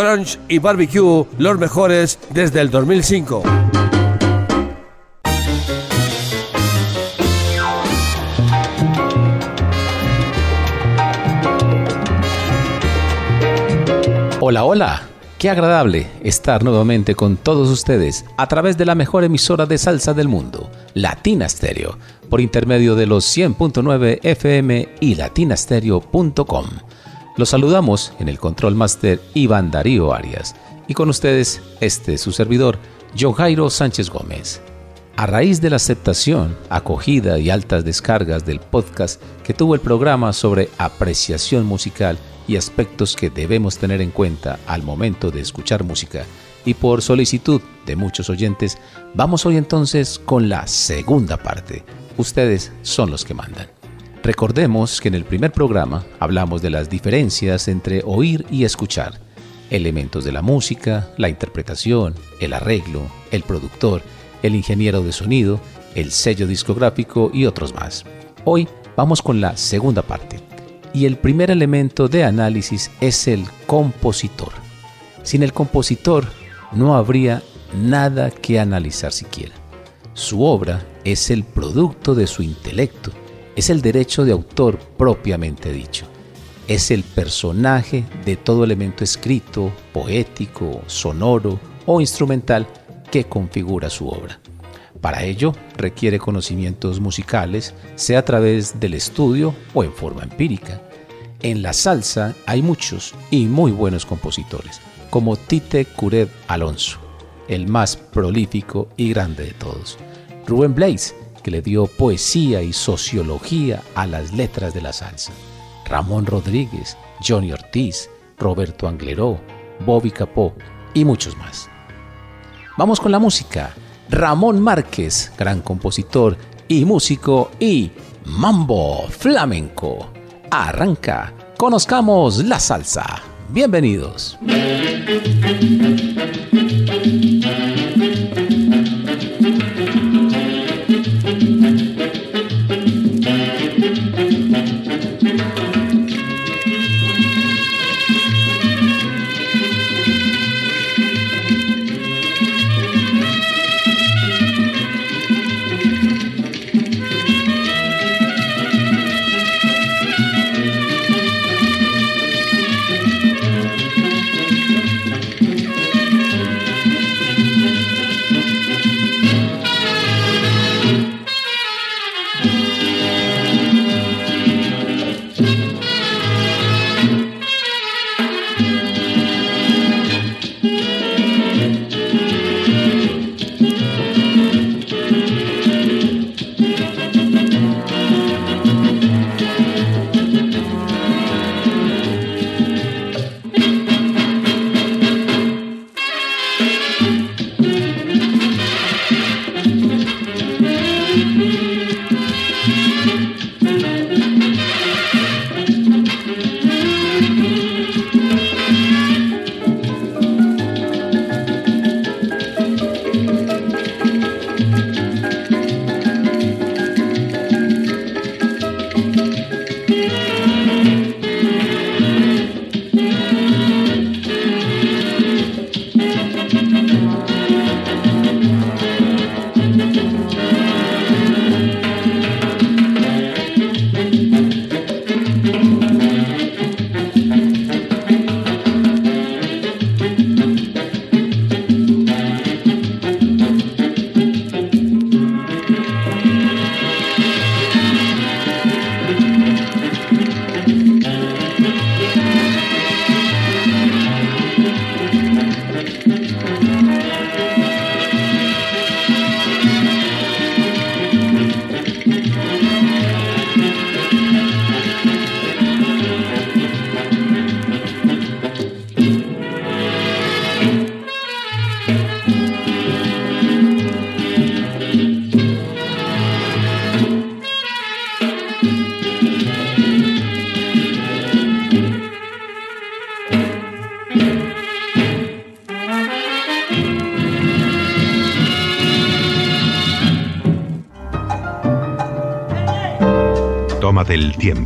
Crunch y Barbecue, los mejores desde el 2005. Hola, hola. Qué agradable estar nuevamente con todos ustedes a través de la mejor emisora de salsa del mundo, Latina Stereo, por intermedio de los 100.9 FM y latinastereo.com. Los saludamos en el Control Master Iván Darío Arias y con ustedes este su servidor, John Sánchez Gómez. A raíz de la aceptación, acogida y altas descargas del podcast que tuvo el programa sobre apreciación musical y aspectos que debemos tener en cuenta al momento de escuchar música, y por solicitud de muchos oyentes, vamos hoy entonces con la segunda parte. Ustedes son los que mandan. Recordemos que en el primer programa hablamos de las diferencias entre oír y escuchar, elementos de la música, la interpretación, el arreglo, el productor, el ingeniero de sonido, el sello discográfico y otros más. Hoy vamos con la segunda parte. Y el primer elemento de análisis es el compositor. Sin el compositor no habría nada que analizar siquiera. Su obra es el producto de su intelecto es el derecho de autor propiamente dicho. Es el personaje de todo elemento escrito, poético, sonoro o instrumental que configura su obra. Para ello requiere conocimientos musicales, sea a través del estudio o en forma empírica. En la salsa hay muchos y muy buenos compositores, como Tite Curet Alonso, el más prolífico y grande de todos. Rubén Blades, que le dio poesía y sociología a las letras de la salsa. Ramón Rodríguez, Johnny Ortiz, Roberto Angleró, Bobby Capó y muchos más. Vamos con la música. Ramón Márquez, gran compositor y músico y mambo flamenco. Arranca, conozcamos la salsa. Bienvenidos.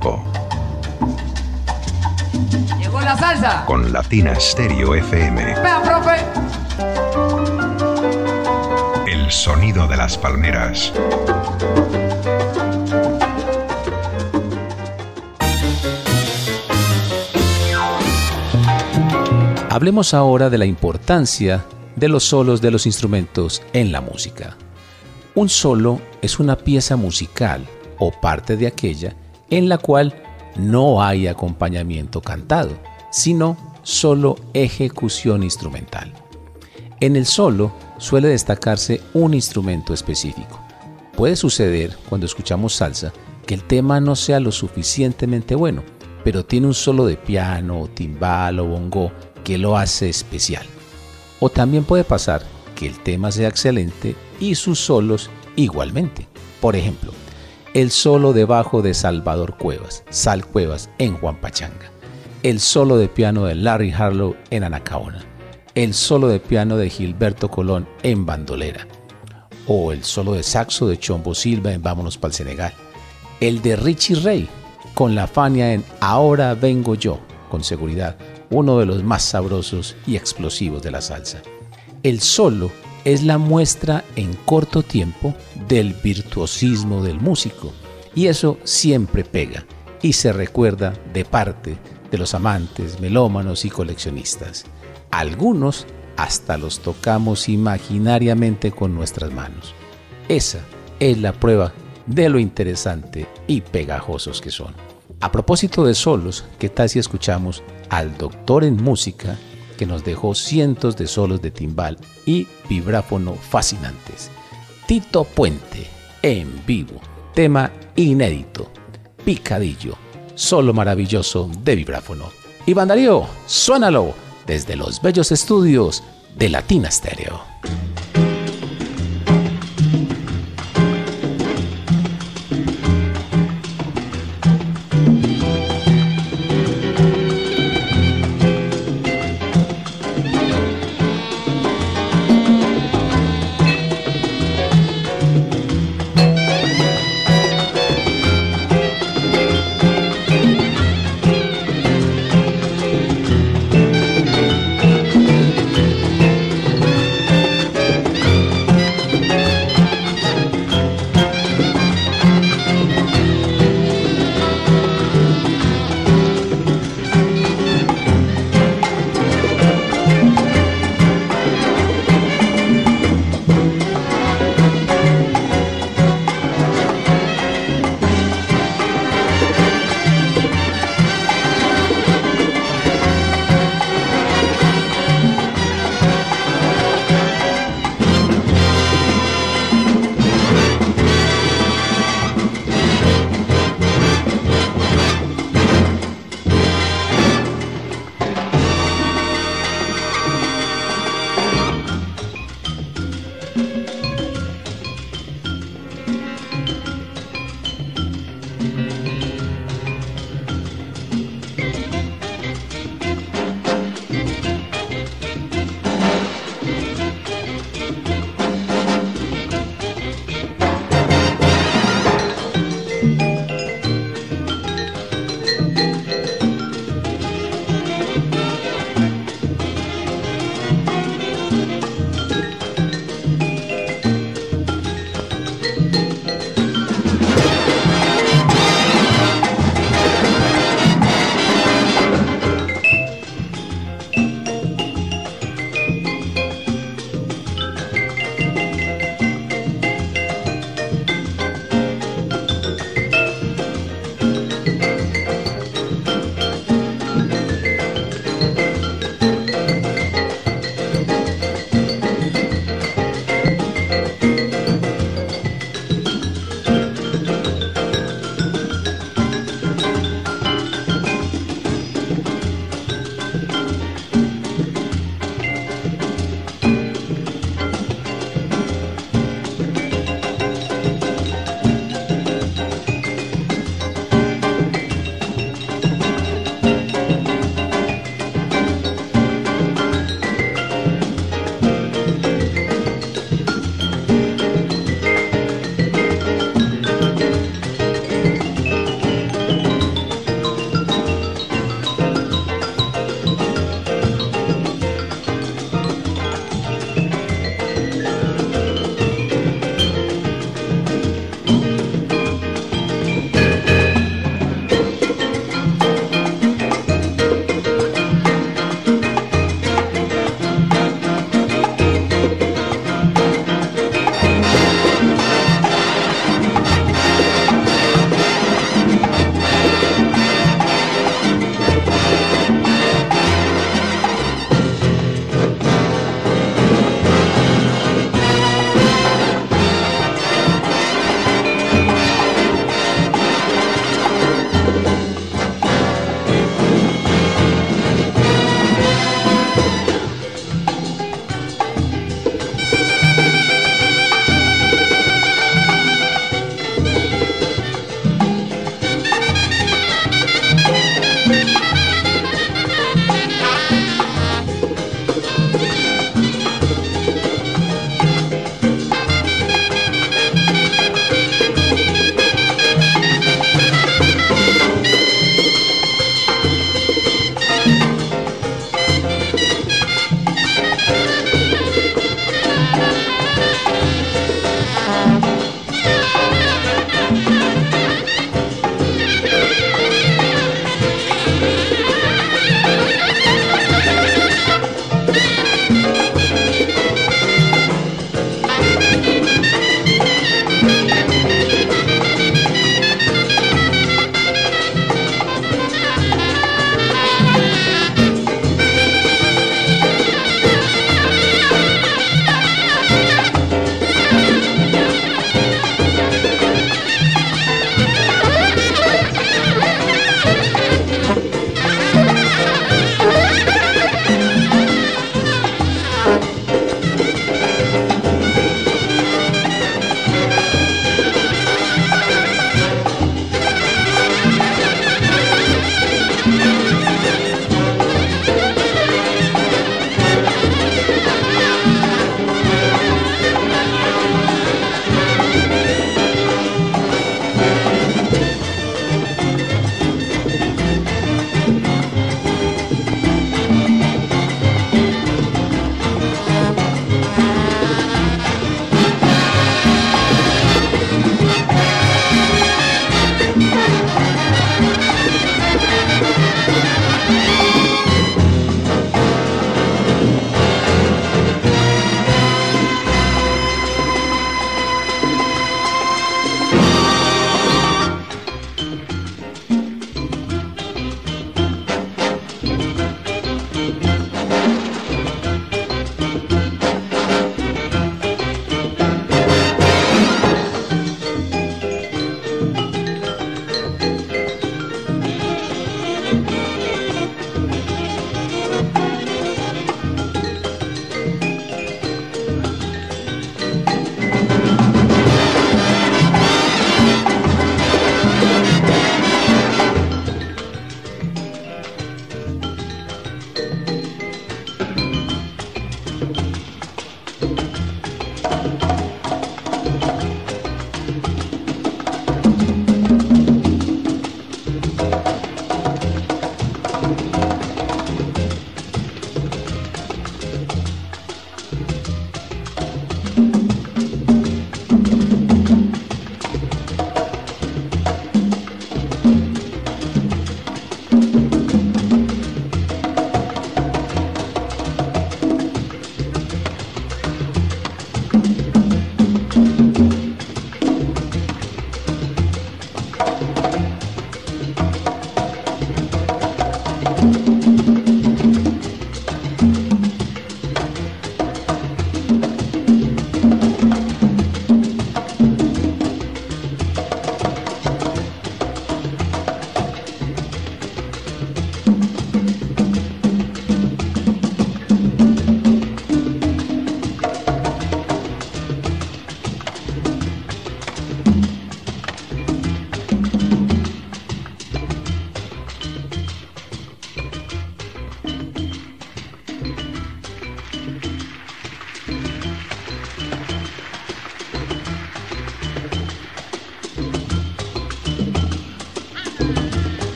Tiempo. Llegó la salsa. Con Latina Stereo FM. Vea, profe. El sonido de las palmeras. Hablemos ahora de la importancia de los solos de los instrumentos en la música. Un solo es una pieza musical o parte de aquella en la cual no hay acompañamiento cantado, sino solo ejecución instrumental. En el solo suele destacarse un instrumento específico. Puede suceder cuando escuchamos salsa que el tema no sea lo suficientemente bueno, pero tiene un solo de piano, timbal o bongo que lo hace especial. O también puede pasar que el tema sea excelente y sus solos igualmente. Por ejemplo, el solo de bajo de Salvador Cuevas, Sal Cuevas en Juan Pachanga, el solo de piano de Larry Harlow en Anacaona, el solo de piano de Gilberto Colón en Bandolera, o el solo de saxo de Chombo Silva en Vámonos para el Senegal, el de Richie Ray con la Fania en Ahora vengo yo, con seguridad, uno de los más sabrosos y explosivos de la salsa. El solo es la muestra en corto tiempo del virtuosismo del músico y eso siempre pega y se recuerda de parte de los amantes, melómanos y coleccionistas. Algunos hasta los tocamos imaginariamente con nuestras manos. Esa es la prueba de lo interesante y pegajosos que son. A propósito de solos, ¿qué tal si escuchamos al doctor en música que nos dejó cientos de solos de timbal y vibráfono fascinantes? Tito Puente, en vivo, tema inédito, picadillo, solo maravilloso de vibráfono. Y Darío, suénalo desde los bellos estudios de Latina Stereo.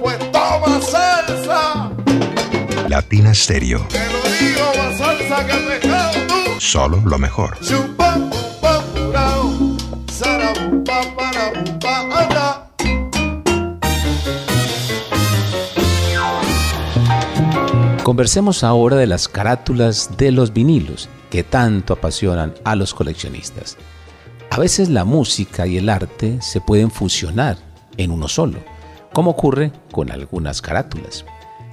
Pues toma salsa. Latina Stereo. Te lo digo, más salsa que pescado tú. Solo lo mejor. Chupa, pupa, purao, sarabupa, parabupa, anda. Conversemos ahora de las carátulas de los vinilos que tanto apasionan a los coleccionistas. A veces la música y el arte se pueden fusionar en uno solo como ocurre con algunas carátulas.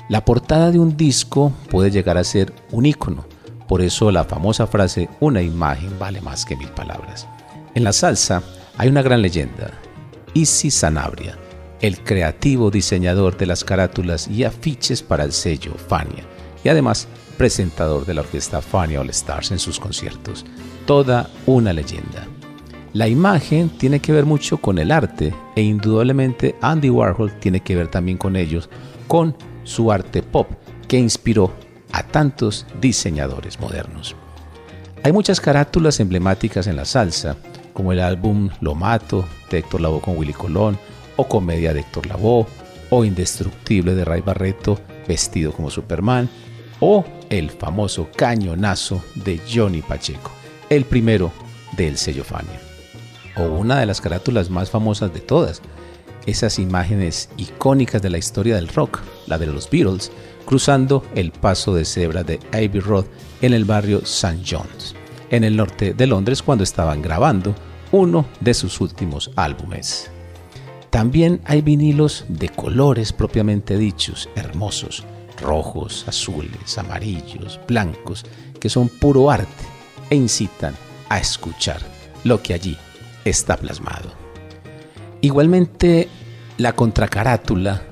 La portada de un disco puede llegar a ser un icono, por eso la famosa frase una imagen vale más que mil palabras. En la salsa hay una gran leyenda, Isi Sanabria, el creativo diseñador de las carátulas y afiches para el sello Fania, y además presentador de la orquesta Fania All Stars en sus conciertos. Toda una leyenda. La imagen tiene que ver mucho con el arte e indudablemente Andy Warhol tiene que ver también con ellos, con su arte pop que inspiró a tantos diseñadores modernos. Hay muchas carátulas emblemáticas en la salsa, como el álbum Lo Mato de Héctor Lavoe con Willy Colón, o Comedia de Héctor Lavoe, o Indestructible de Ray Barreto vestido como Superman, o el famoso Cañonazo de Johnny Pacheco, el primero del sello Fania o una de las carátulas más famosas de todas, esas imágenes icónicas de la historia del rock, la de los Beatles, cruzando el paso de cebra de Abbey Road en el barrio St. John's, en el norte de Londres cuando estaban grabando uno de sus últimos álbumes. También hay vinilos de colores propiamente dichos, hermosos, rojos, azules, amarillos, blancos, que son puro arte e incitan a escuchar lo que allí está plasmado. Igualmente, la contracarátula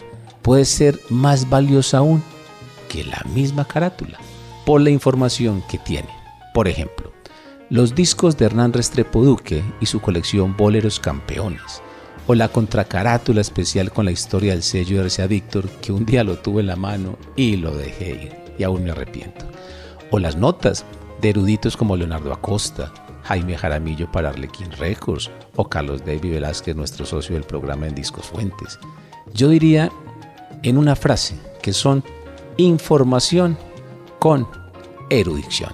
puede ser más valiosa aún que la misma carátula por la información que tiene. Por ejemplo, los discos de Hernán Restrepo Duque y su colección Boleros Campeones, o la contracarátula especial con la historia del sello de RCA Víctor, que un día lo tuve en la mano y lo dejé ir, y aún me arrepiento. O las notas de eruditos como Leonardo Acosta, Jaime Jaramillo para Arlequín Records o Carlos David Velázquez, nuestro socio del programa en Discos Fuentes. Yo diría en una frase que son información con erudición.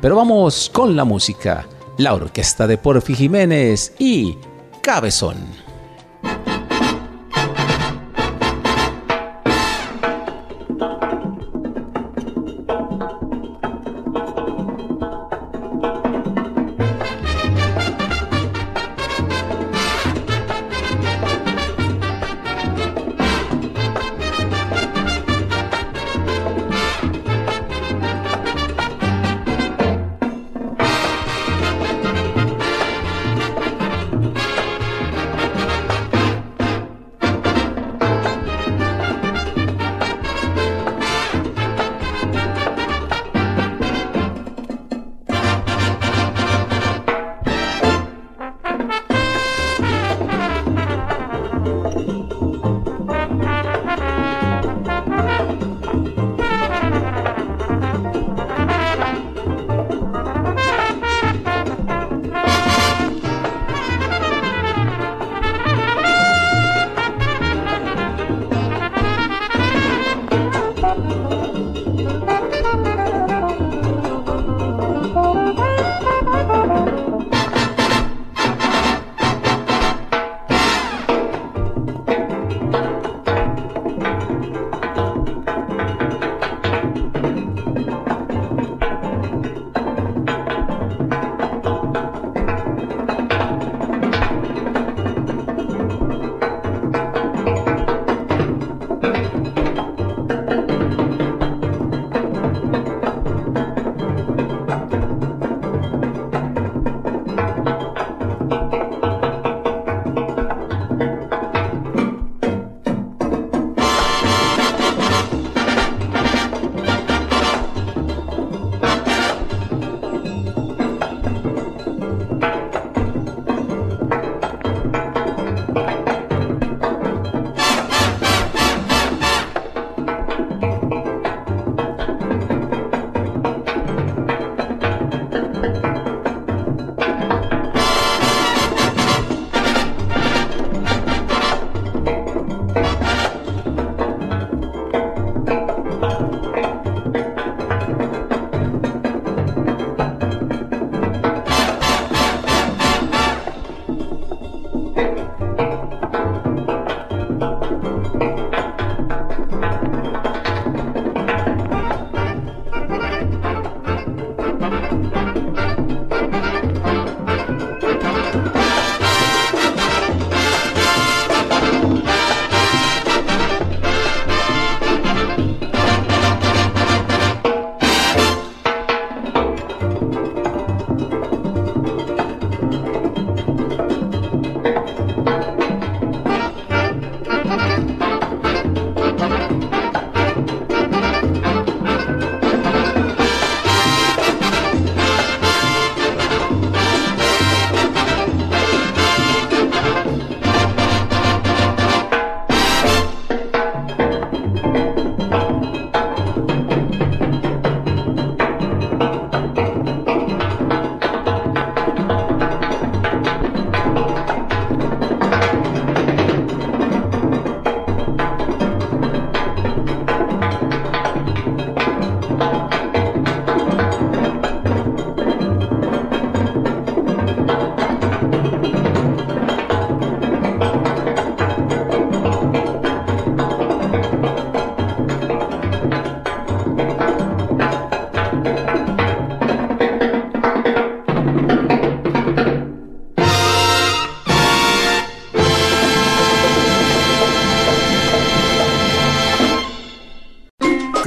Pero vamos con la música, la orquesta de Porfi Jiménez y Cabezón.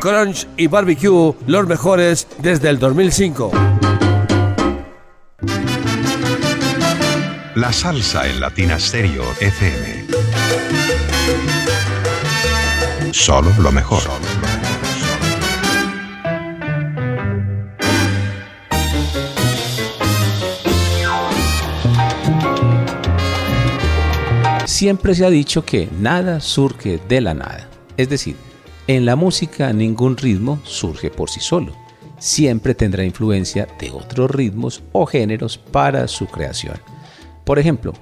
Crunch y Barbecue, los mejores desde el 2005. La salsa en Latina Stereo FM. Solo lo mejor. Siempre se ha dicho que nada surge de la nada. Es decir, en la música ningún ritmo surge por sí solo. Siempre tendrá influencia de otros ritmos o géneros para su creación. Por ejemplo,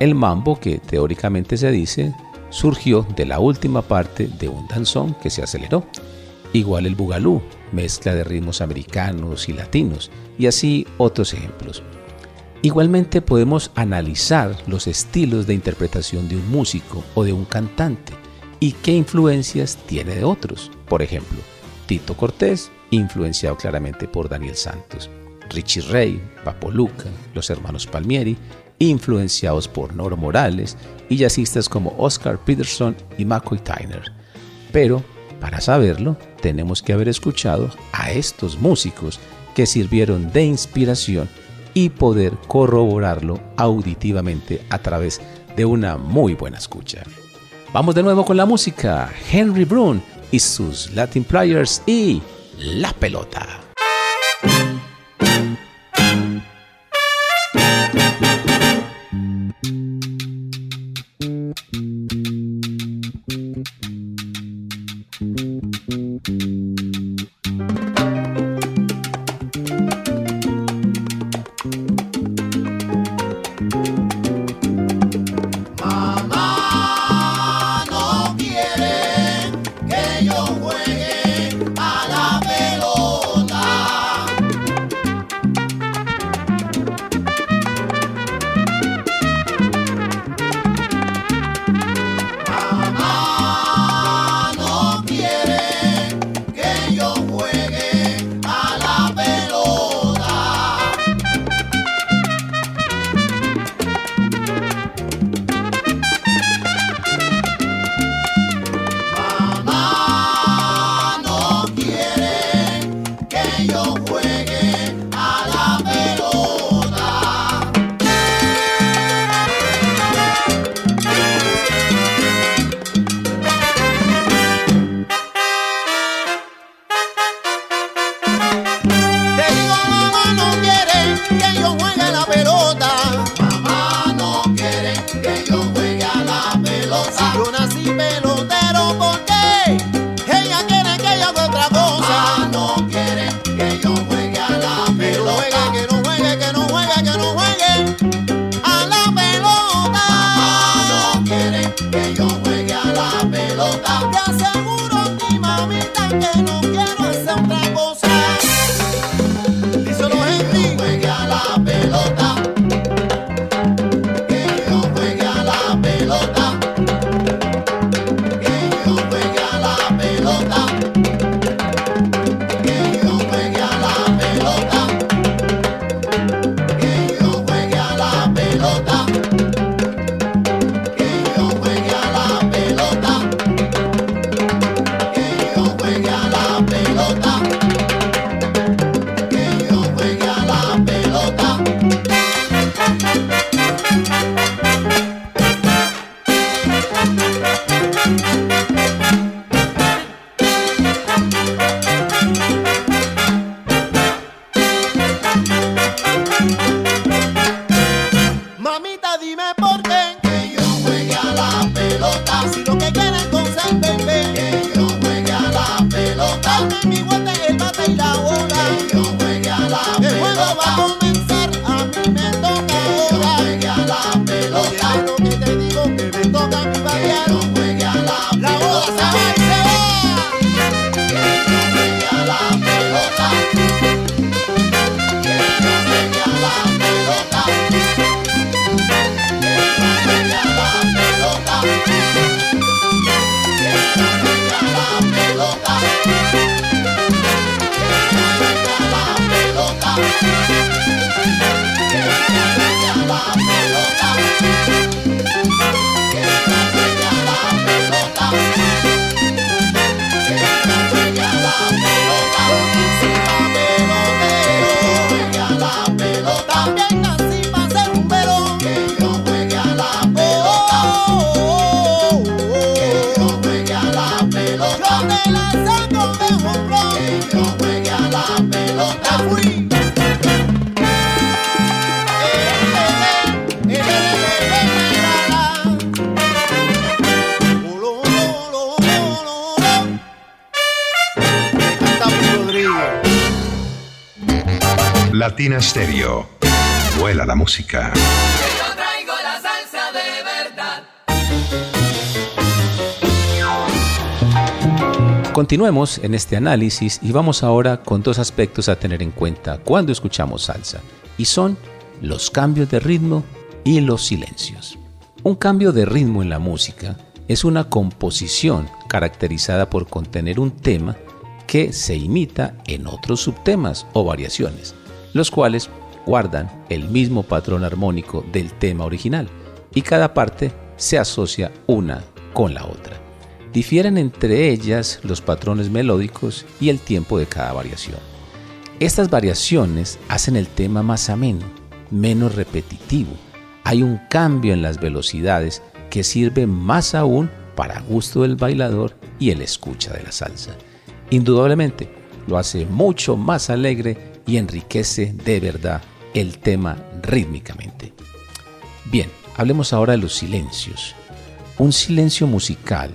el mambo, que teóricamente se dice, surgió de la última parte de un danzón que se aceleró. Igual el bugalú, mezcla de ritmos americanos y latinos, y así otros ejemplos. Igualmente podemos analizar los estilos de interpretación de un músico o de un cantante y qué influencias tiene de otros. Por ejemplo, Tito Cortés, influenciado claramente por Daniel Santos. Richie Ray, Papo Luca, los hermanos Palmieri, influenciados por Noro Morales y jazzistas como Oscar Peterson y McCoy Tyner. Pero, para saberlo, tenemos que haber escuchado a estos músicos que sirvieron de inspiración y poder corroborarlo auditivamente a través de una muy buena escucha. Vamos de nuevo con la música. Henry Brun y sus Latin Players y La Pelota. Latina Stereo. Vuela la música. Yo traigo la salsa de verdad. Continuemos en este análisis y vamos ahora con dos aspectos a tener en cuenta cuando escuchamos salsa, y son los cambios de ritmo y los silencios. Un cambio de ritmo en la música es una composición caracterizada por contener un tema que se imita en otros subtemas o variaciones, los cuales guardan el mismo patrón armónico del tema original y cada parte se asocia una con la otra. Difieren entre ellas los patrones melódicos y el tiempo de cada variación. Estas variaciones hacen el tema más ameno, menos repetitivo. Hay un cambio en las velocidades que sirve más aún para gusto del bailador y el escucha de la salsa. Indudablemente, lo hace mucho más alegre y enriquece de verdad el tema rítmicamente. Bien, hablemos ahora de los silencios. Un silencio musical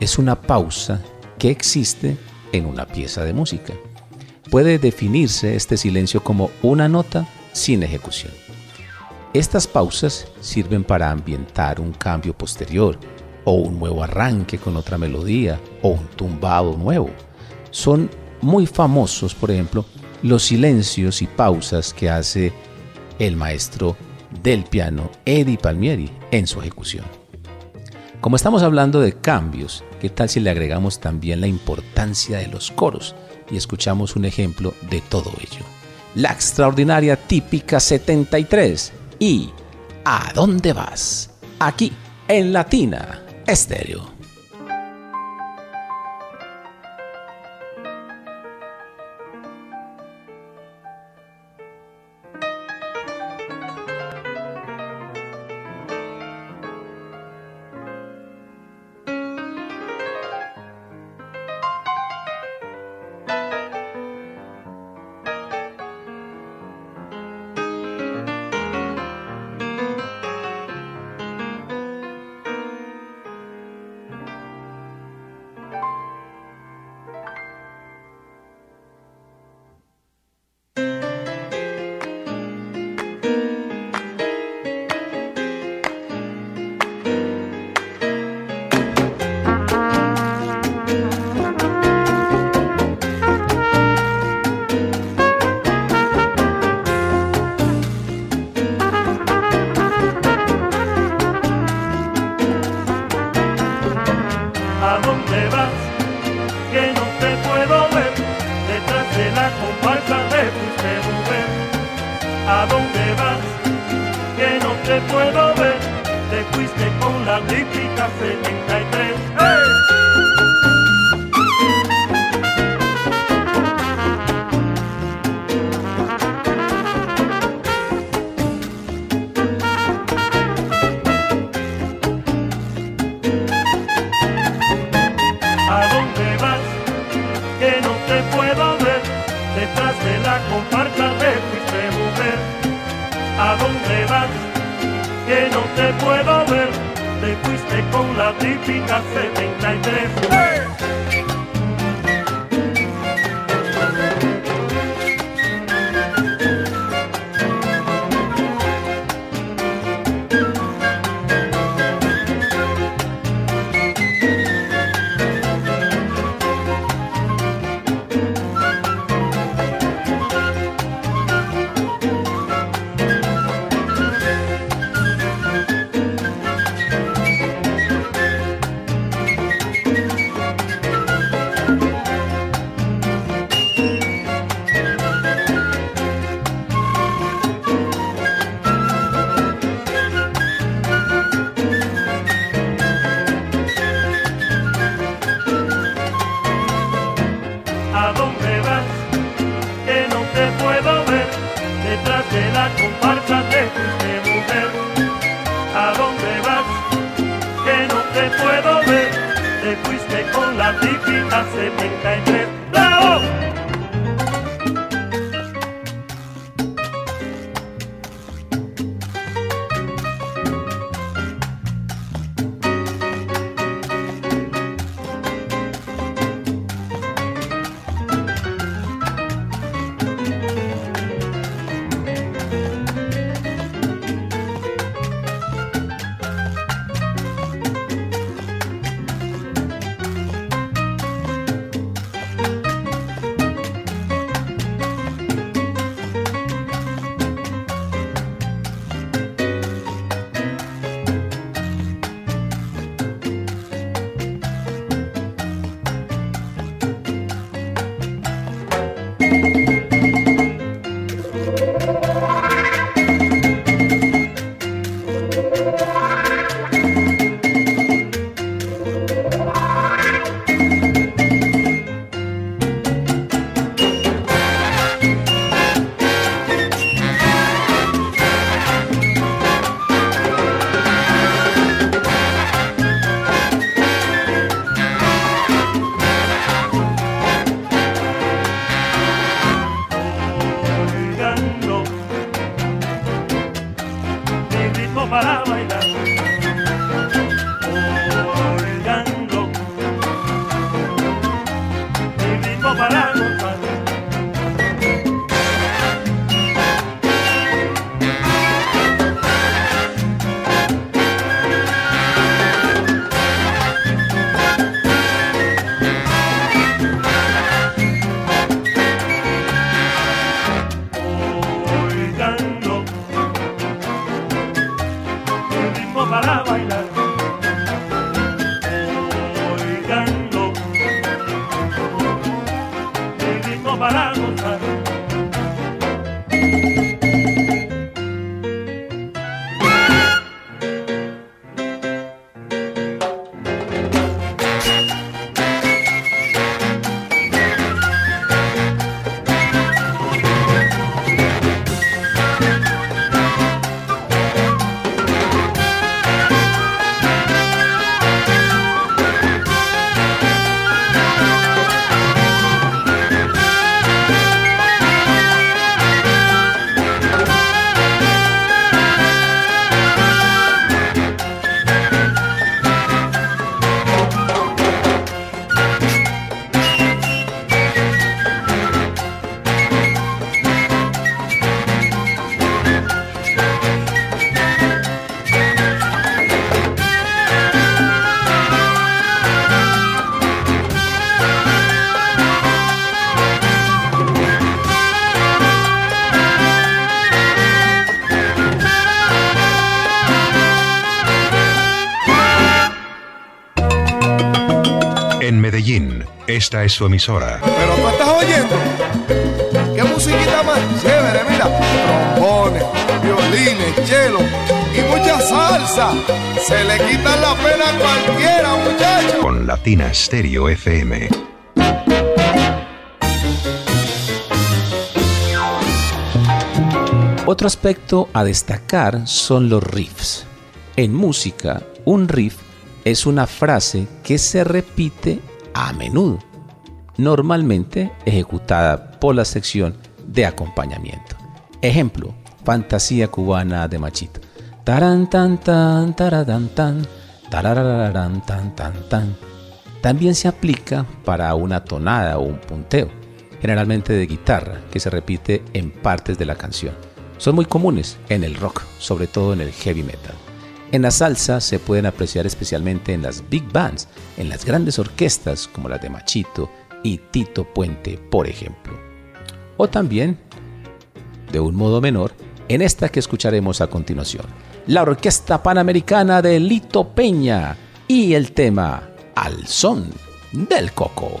es una pausa que existe en una pieza de música. Puede definirse este silencio como una nota sin ejecución. Estas pausas sirven para ambientar un cambio posterior o un nuevo arranque con otra melodía o un tumbado nuevo. Son muy famosos, por ejemplo, los silencios y pausas que hace el maestro del piano Eddie Palmieri en su ejecución. Como estamos hablando de cambios, ¿qué tal si le agregamos también la importancia de los coros y escuchamos un ejemplo de todo ello? La extraordinaria típica 73 y ¿A dónde vas? Aquí, en Latina Estéreo. Ritmo esta es su emisora. Pero tú estás oyendo. ¿Qué musiquita más chévere? Mira, trombones, violines, cello y mucha salsa. Se le quita la pena a cualquiera, muchachos. Con Latina Stereo FM. Otro aspecto a destacar son los riffs. En música, un riff es una frase que se repite a menudo, normalmente ejecutada por la sección de acompañamiento. Ejemplo, Fantasía cubana de Machito. Taran tan tan tan tan tan tan. También se aplica para una tonada o un punteo, generalmente de guitarra, que se repite en partes de la canción. Son muy comunes en el rock, sobre todo en el heavy metal. En la salsa se pueden apreciar especialmente en las big bands, en las grandes orquestas como las de Machito y Tito Puente, por ejemplo. O también, de un modo menor, en esta que escucharemos a continuación, la Orquesta Panamericana de Lito Peña y el tema Al Son del Coco.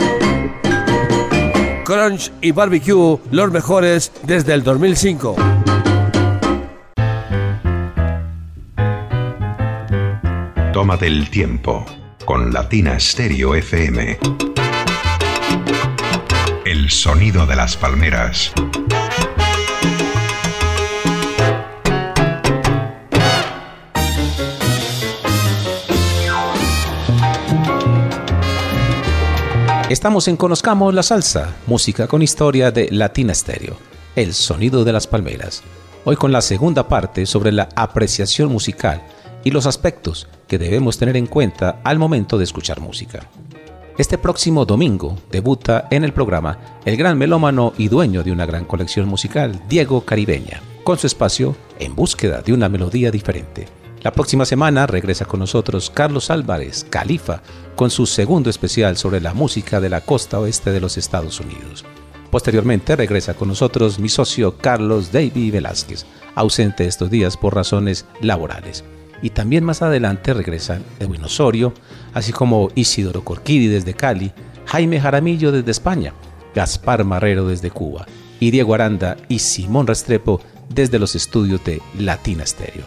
Crunch y Barbecue, los mejores desde el 2005. Tómate el tiempo con Latina Stereo FM. El sonido de las palmeras. Estamos en Conozcamos la Salsa, música con historia de Latina Stereo, el sonido de las palmeras. Hoy con la segunda parte sobre la apreciación musical y los aspectos que debemos tener en cuenta al momento de escuchar música. Este próximo domingo debuta en el programa el gran melómano y dueño de una gran colección musical, Diego Caribeña, con su espacio En búsqueda de una melodía diferente la próxima semana regresa con nosotros Carlos Álvarez, Califa, con su segundo especial sobre la música de la costa oeste de los Estados Unidos. Posteriormente regresa con nosotros mi socio Carlos David Velázquez, ausente estos días por razones laborales. Y también más adelante regresan Edwin Osorio, así como Isidoro Corquidi desde Cali, Jaime Jaramillo desde España, Gaspar Marrero desde Cuba y Diego Aranda y Simón Restrepo desde los estudios de Latina Stereo.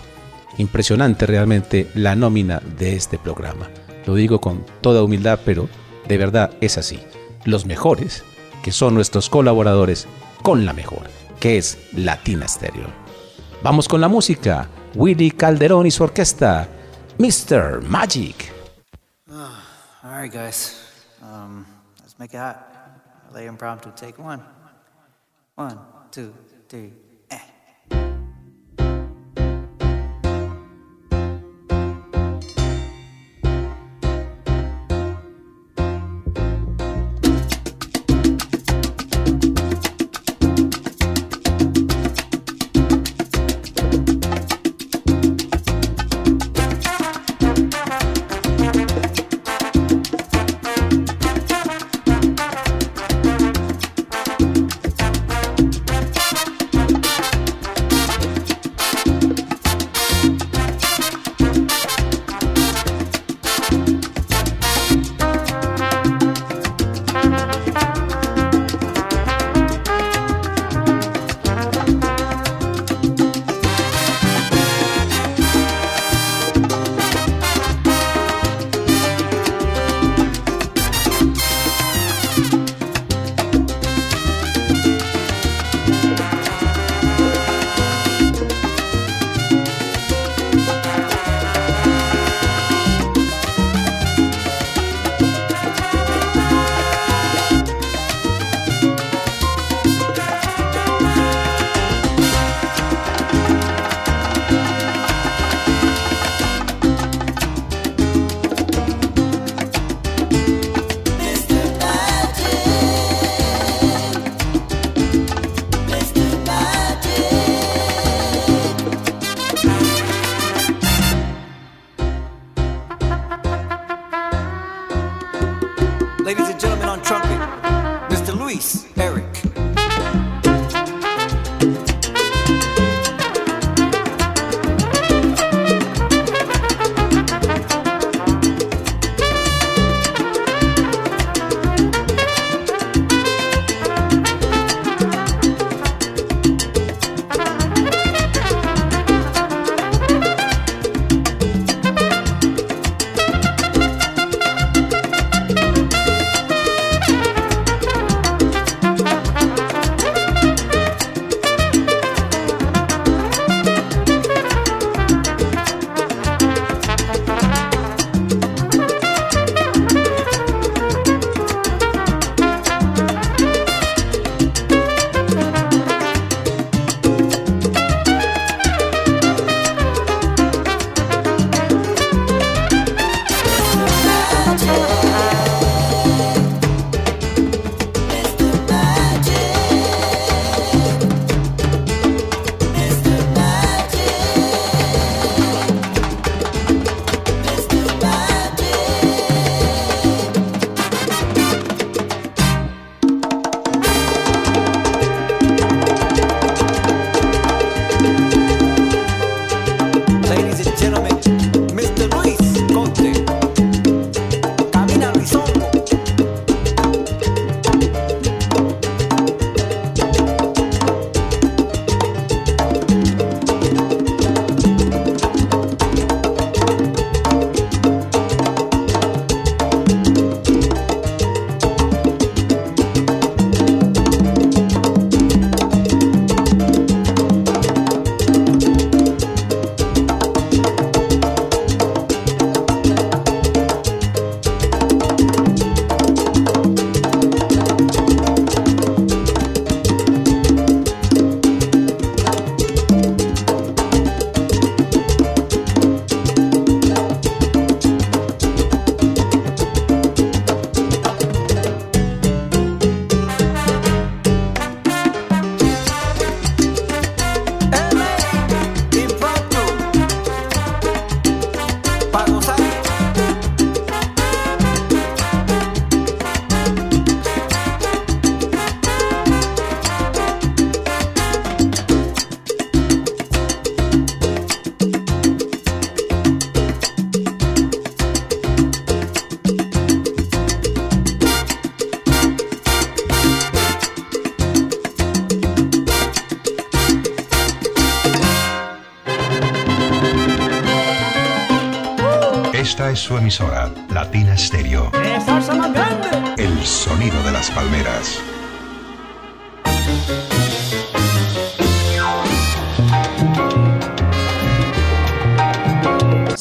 Impresionante realmente la nómina de este programa. Lo digo con toda humildad, pero de verdad es así. Los mejores, que son nuestros colaboradores, con la mejor, que es Latina Stereo. Vamos con la música. Willy Calderón y su orquesta, Mr. Magic. Oh, all right, guys. Um, let's make it hot. Lay impromptu. Take one. One, two, three.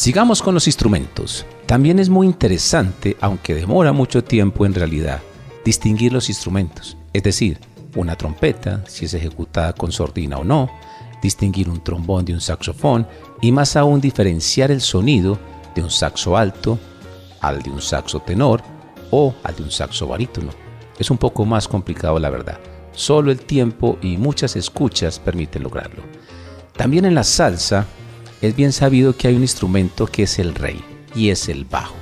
Sigamos con los instrumentos. También es muy interesante, aunque demora mucho tiempo en realidad, distinguir los instrumentos. Es decir, una trompeta, si es ejecutada con sordina o no, distinguir un trombón de un saxofón y más aún diferenciar el sonido de un saxo alto al de un saxo tenor o al de un saxo barítono. Es un poco más complicado la verdad. Solo el tiempo y muchas escuchas permiten lograrlo. También en la salsa es bien sabido que hay un instrumento que es el rey y es el bajo.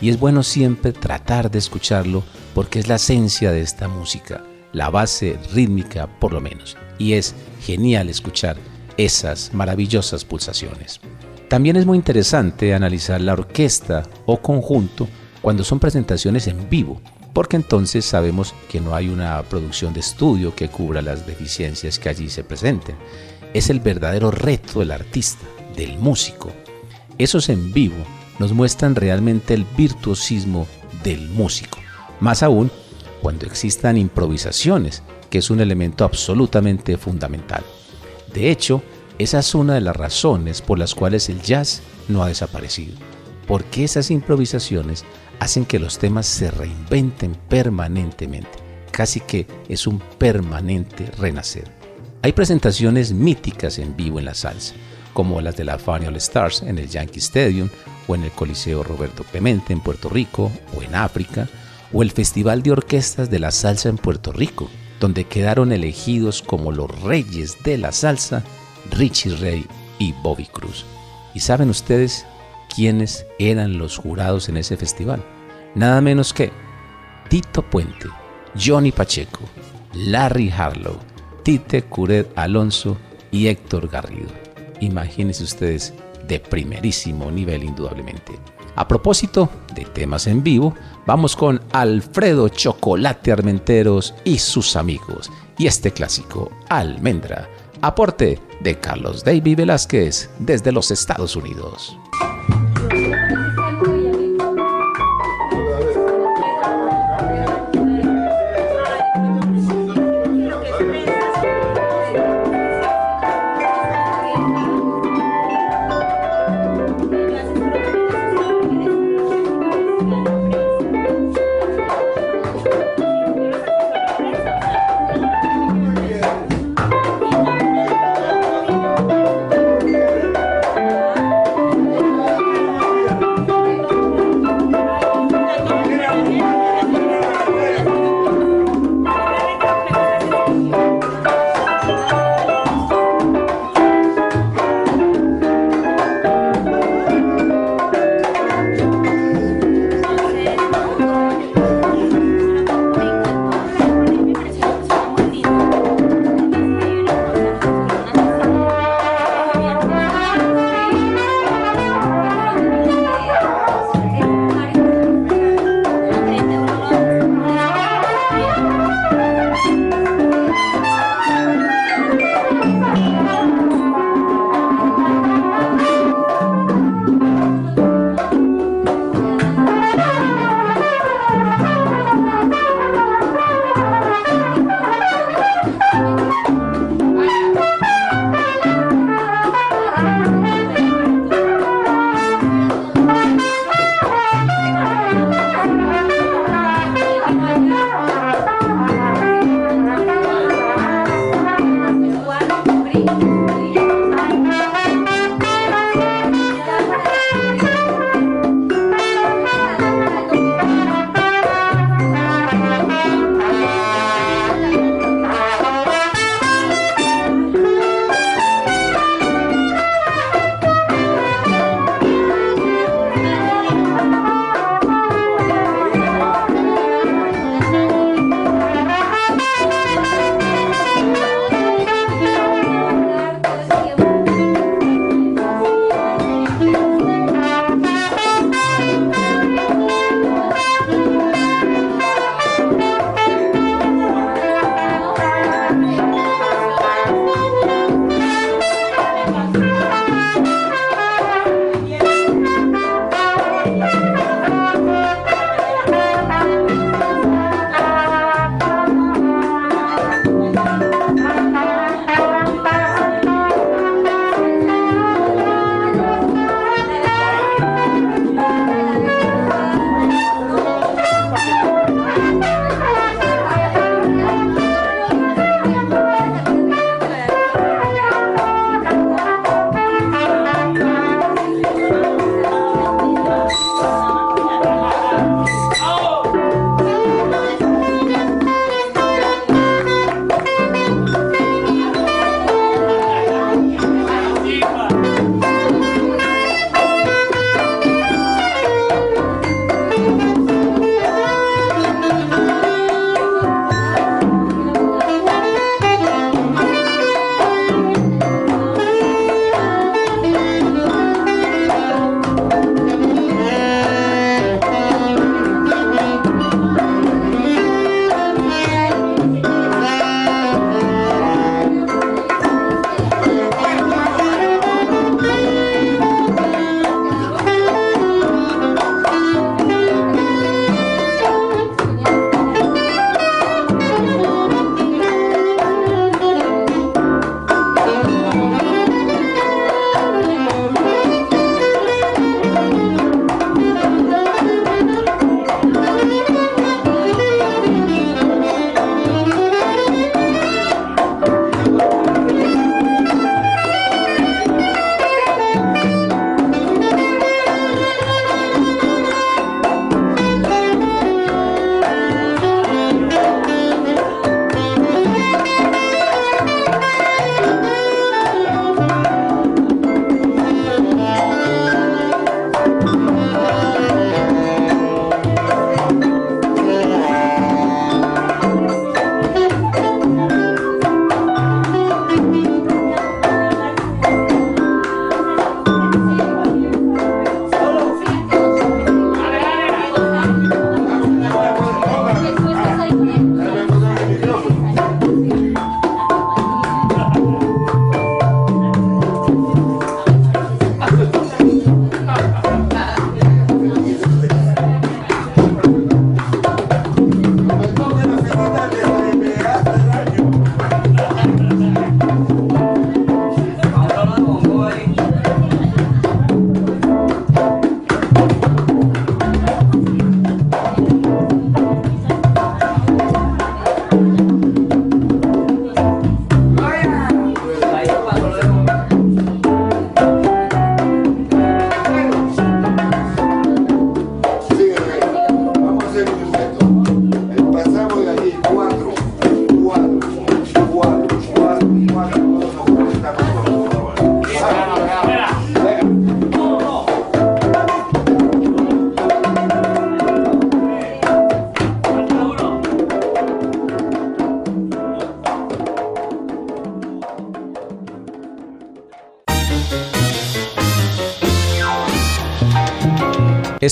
Y es bueno siempre tratar de escucharlo porque es la esencia de esta música, la base rítmica por lo menos. Y es genial escuchar esas maravillosas pulsaciones. También es muy interesante analizar la orquesta o conjunto cuando son presentaciones en vivo, porque entonces sabemos que no hay una producción de estudio que cubra las deficiencias que allí se presenten. Es el verdadero reto del artista, del músico. Esos en vivo nos muestran realmente el virtuosismo del músico. Más aún cuando existan improvisaciones, que es un elemento absolutamente fundamental. De hecho, esa es una de las razones por las cuales el jazz no ha desaparecido, porque esas improvisaciones hacen que los temas se reinventen permanentemente, casi que es un permanente renacer. Hay presentaciones míticas en vivo en la salsa, como las de la Funny All Stars en el Yankee Stadium o en el Coliseo Roberto Clemente en Puerto Rico o en África, o el Festival de Orquestas de la Salsa en Puerto Rico, donde quedaron elegidos como los reyes de la salsa Richie Ray y Bobby Cruz. ¿Y saben ustedes quiénes eran los jurados en ese festival? Nada menos que Tito Puente, Johnny Pacheco, Larry Harlow, Tite Curet Alonso y Héctor Garrido. Imagínense ustedes de primerísimo nivel indudablemente. A propósito de temas en vivo, vamos con Alfredo Chocolate Armenteros y sus amigos y este clásico, Almendra, aporte de Carlos David Velázquez desde los Estados Unidos.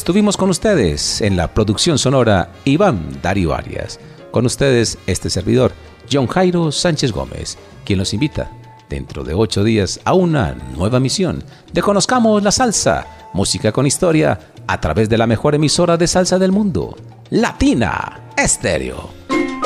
Estuvimos con ustedes en la producción sonora Iván Darío Arias. Con ustedes este servidor, John Jairo Sánchez Gómez, quien los invita dentro de ocho días a una nueva misión de Conozcamos la Salsa, música con historia, a través de la mejor emisora de salsa del mundo, Latina Estéreo.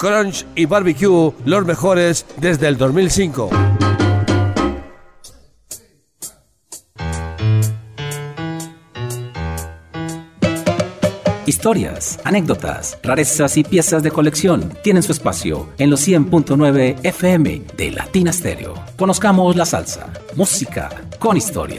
Crunch y Barbecue, los mejores desde el 2005. Historias, anécdotas, rarezas y piezas de colección tienen su espacio en los 100.9 FM de Latina Stereo. Conozcamos la salsa, música con historia.